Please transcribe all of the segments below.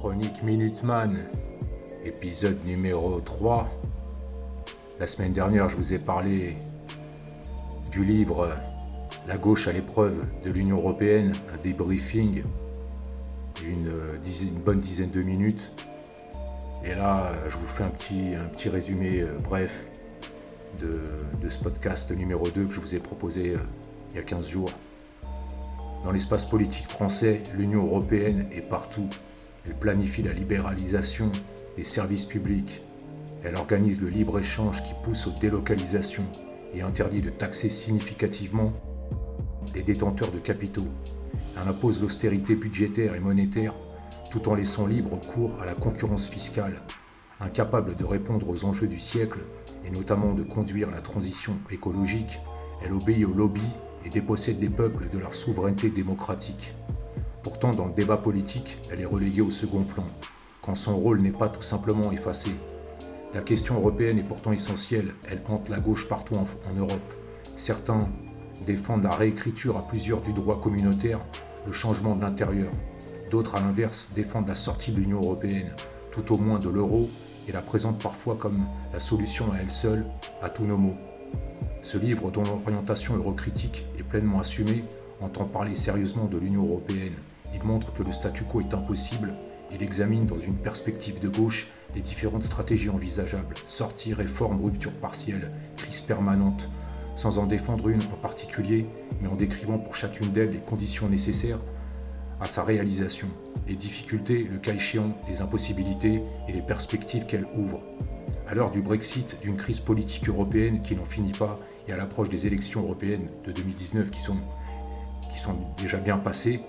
Chronique Minuteman, épisode numéro 3. La semaine dernière, je vous ai parlé du livre La gauche à l'épreuve de l'Union européenne, un débriefing d'une bonne dizaine de minutes. Et là, je vous fais un petit, un petit résumé euh, bref de, ce podcast numéro 2 que je vous ai proposé euh, il y a 15 jours. Dans l'espace politique français, l'Union européenne est partout. Elle planifie la libéralisation des services publics. Elle organise le libre-échange qui pousse aux délocalisations et interdit de taxer significativement les détenteurs de capitaux. Elle impose l'austérité budgétaire et monétaire tout en laissant libre cours à la concurrence fiscale. Incapable de répondre aux enjeux du siècle et notamment de conduire la transition écologique, elle obéit au lobby et dépossède des peuples de leur souveraineté démocratique. Pourtant, dans le débat politique, elle est reléguée au second plan, quand son rôle n'est pas tout simplement effacé. La question européenne est pourtant essentielle, elle hante la gauche partout en, Europe. Certains défendent la réécriture à plusieurs du droit communautaire, le changement de l'intérieur. D'autres, à l'inverse, défendent la sortie de l'Union européenne, tout au moins de l'euro, et la présentent parfois comme la solution à elle seule à tous nos maux. Ce livre, dont l'orientation eurocritique est pleinement assumée, entend parler sérieusement de l'Union européenne. Il montre que le statu quo est impossible. Il examine dans une perspective de gauche les différentes stratégies envisageables sortie, réforme, rupture partielle, crise permanente, sans en défendre une en particulier, mais en décrivant pour chacune d'elles les conditions nécessaires à sa réalisation, les difficultés, le cas échéant, les impossibilités et les perspectives qu'elle ouvre. À l'heure du Brexit, d'une crise politique européenne qui n'en finit pas, et à l'approche des élections européennes de 2019 qui sont, qui sont déjà bien passées,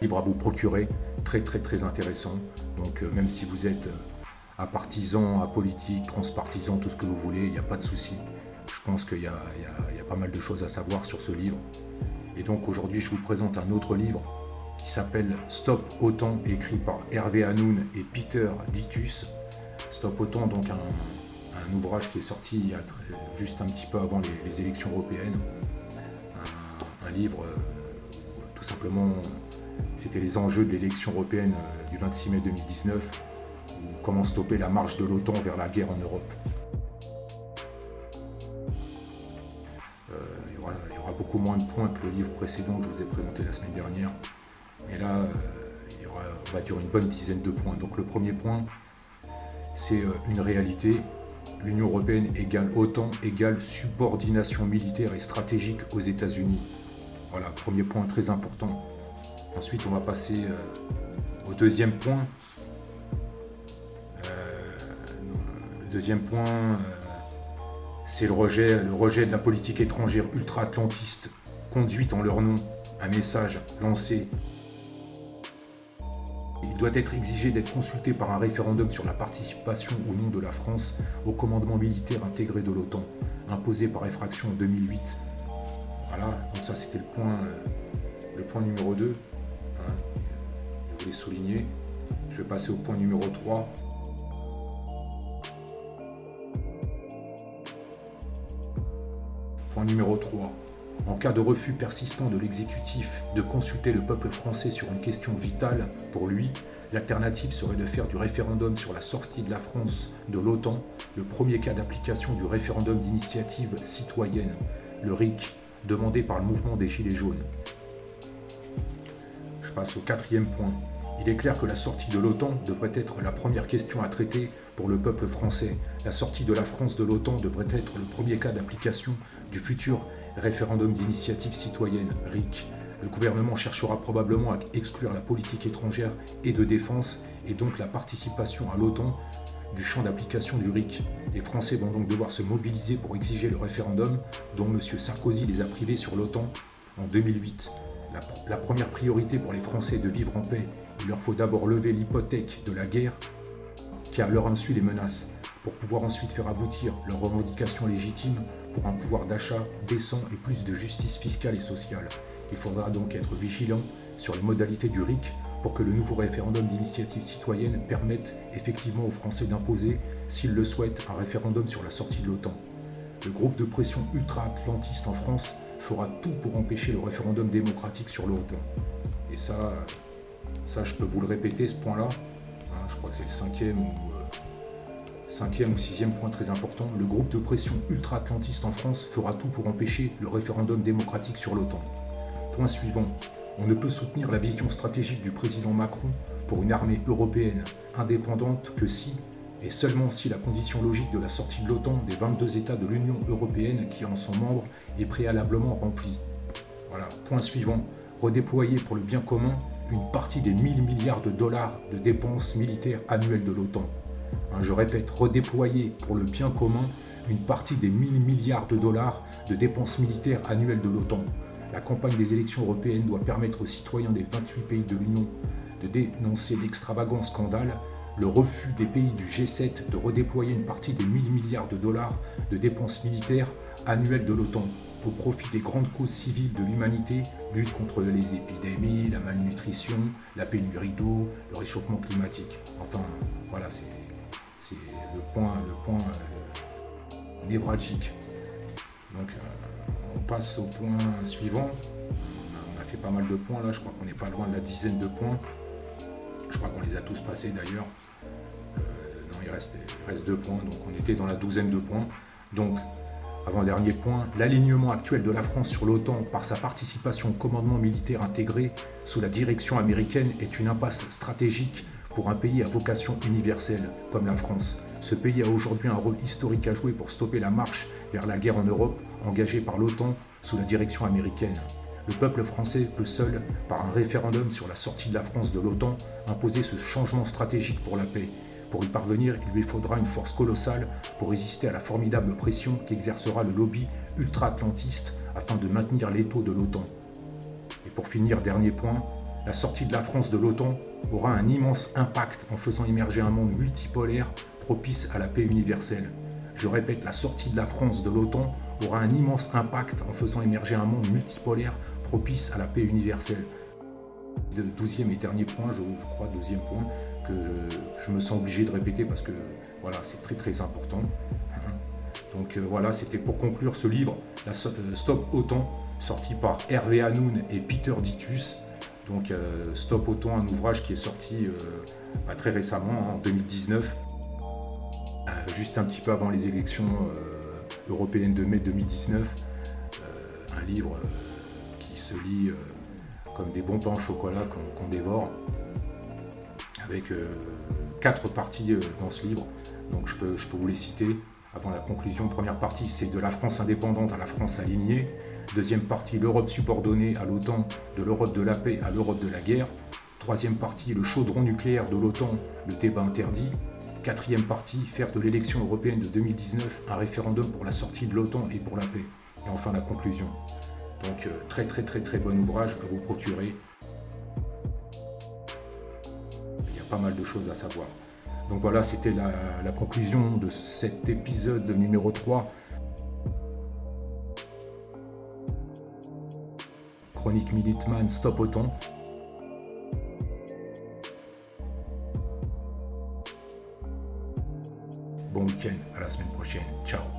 livre à vous procurer, très très très intéressant. Donc euh, même si vous êtes euh, à partisan, à politique, transpartisan, tout ce que vous voulez, il n'y a pas de souci je pense qu'il y, a pas mal de choses à savoir sur ce livre. Et donc aujourd'hui, je vous présente un autre livre qui s'appelle Stop Autant, écrit par Hervé Hanoun et Peter Ditus. Stop Autant, donc un, ouvrage qui est sorti juste un petit peu avant les, élections européennes. Un, livre, euh, tout simplement, c'était les enjeux de l'élection européenne euh, du 26 mai 2019, comment stopper la marche de l'OTAN vers la guerre en Europe. beaucoup moins de points que le livre précédent que je vous ai présenté la semaine dernière. Et là, euh, il y aura, on va dire, une bonne dizaine de points. Donc le premier point, c'est euh, une réalité. L'Union européenne égale OTAN égale subordination militaire et stratégique aux États-Unis. Voilà, premier point très important. Ensuite, on va passer euh, au deuxième point. le deuxième point, c'est le rejet, le rejet de la politique étrangère ultra-atlantiste conduite en leur nom, un message lancé. Il doit être exigé d'être consulté par un référendum sur la participation ou non de la France au commandement militaire intégré de l'OTAN, imposé par effraction en 2008. Voilà, donc ça c'était le point, euh, le point numéro 2. Souligner. Je vais passer au point numéro 3. Point numéro 3. En cas de refus persistant de l'exécutif de consulter le peuple français sur une question vitale pour lui, l'alternative serait de faire du référendum sur la sortie de la France de l'OTAN le premier cas d'application du référendum d'initiative citoyenne, le RIC, demandé par le mouvement des Gilets jaunes. Je passe au quatrième point. Il est clair que la sortie de l'OTAN devrait être la première question à traiter pour le peuple français. La sortie de la France de l'OTAN devrait être le premier cas d'application du futur référendum d'initiative citoyenne, RIC. Le gouvernement cherchera probablement à exclure la politique étrangère et de défense et donc la participation à l'OTAN du champ d'application du RIC. Les Français vont donc devoir se mobiliser pour exiger le référendum dont M. Sarkozy les a privés sur l'OTAN en 2008. La, première priorité pour les Français est de vivre en paix. Il leur faut d'abord lever l'hypothèque de la guerre qui à leur insu les menace, pour pouvoir ensuite faire aboutir leurs revendications légitimes pour un pouvoir d'achat décent et plus de justice fiscale et sociale. Il faudra donc être vigilant sur les modalités du RIC pour que le nouveau référendum d'initiative citoyenne permette effectivement aux Français d'imposer, s'ils le souhaitent, un référendum sur la sortie de l'OTAN. le groupe de pression ultra-atlantiste en France fera tout pour empêcher le référendum démocratique sur l'OTAN. Et ça, ça, je peux vous le répéter, ce point-là. Hein, je crois que c'est le cinquième ou, euh, cinquième ou sixième point très important. Le groupe de pression ultra-atlantiste en France fera tout pour empêcher le référendum démocratique sur l'OTAN. Point suivant. On ne peut soutenir la vision stratégique du président Macron pour une armée européenne indépendante que si, et seulement si la condition logique de la sortie de l'OTAN des 22 États de l'Union européenne qui en sont membres est préalablement remplie. Voilà, point suivant. Redéployer pour le bien commun une partie des 1000 milliards de dollars de dépenses militaires annuelles de l'OTAN. Hein, je répète, redéployer pour le bien commun une partie des 1000 milliards de dollars de dépenses militaires annuelles de l'OTAN. La campagne des élections européennes doit permettre aux citoyens des 28 pays de l'Union de dénoncer l'extravagant scandale le refus des pays du G7 de redéployer une partie des 1000 milliards de dollars de dépenses militaires annuelles de l'OTAN au profit des grandes causes civiles de l'humanité, lutte contre les épidémies, la malnutrition, la pénurie d'eau, le réchauffement climatique. Enfin, voilà, c'est le point, le point euh, névralgique. Donc, euh, on passe au point suivant. On a fait pas mal de points là, je crois qu'on n'est pas loin de la dizaine de points. Je crois qu'on les a tous passés d'ailleurs. Euh, non, il reste, il reste deux points, donc on était dans la douzaine de points. Donc, avant-dernier point, l'alignement actuel de la France sur l'OTAN par sa participation au commandement militaire intégré sous la direction américaine est une impasse stratégique pour un pays à vocation universelle comme la France. Ce pays a aujourd'hui un rôle historique à jouer pour stopper la marche vers la guerre en Europe engagée par l'OTAN sous la direction américaine. Le peuple français peut seul, par un référendum sur la sortie de la France de l'OTAN, imposer ce changement stratégique pour la paix. Pour y parvenir, il lui faudra une force colossale pour résister à la formidable pression qu'exercera le lobby ultra-atlantiste afin de maintenir l'étau de l'OTAN. Et pour finir, dernier point, la sortie de la France de l'OTAN aura un immense impact en faisant émerger un monde multipolaire propice à la paix universelle. Je répète, la sortie de la France de l'OTAN aura un immense impact en faisant émerger un monde multipolaire propice à la paix universelle. Douzième et dernier point, je, crois, deuxième point, que je, me sens obligé de répéter parce que voilà, c'est très très important. Donc euh, voilà, c'était pour conclure ce livre, euh, Stop Autant, sorti par Hervé Hanoun et Peter Ditus. Donc euh, Stop Autant, un ouvrage qui est sorti bah, très récemment, en 2019, juste un petit peu avant les élections européenne de mai 2019, euh, un livre euh, qui se lit euh, comme des bons pains au chocolat qu'on dévore, avec quatre parties dans ce livre. Donc je peux, je peux vous les citer avant la conclusion. Première partie, c'est de la France indépendante à la France alignée. Deuxième partie, l'Europe subordonnée à l'OTAN, de l'Europe de la paix à l'Europe de la guerre. Troisième partie, le chaudron nucléaire de l'OTAN, le débat interdit. Quatrième partie, faire de l'élection européenne de 2019 un référendum pour la sortie de l'OTAN et pour la paix. Et enfin la conclusion. Donc euh, très très très très bon ouvrage à vous procurer. Il y a pas mal de choses à savoir. Donc voilà, c'était la, la conclusion de cet épisode numéro 3. Chronique Militman, stop OTAN. Bon week-end, à la semaine prochaine. Ciao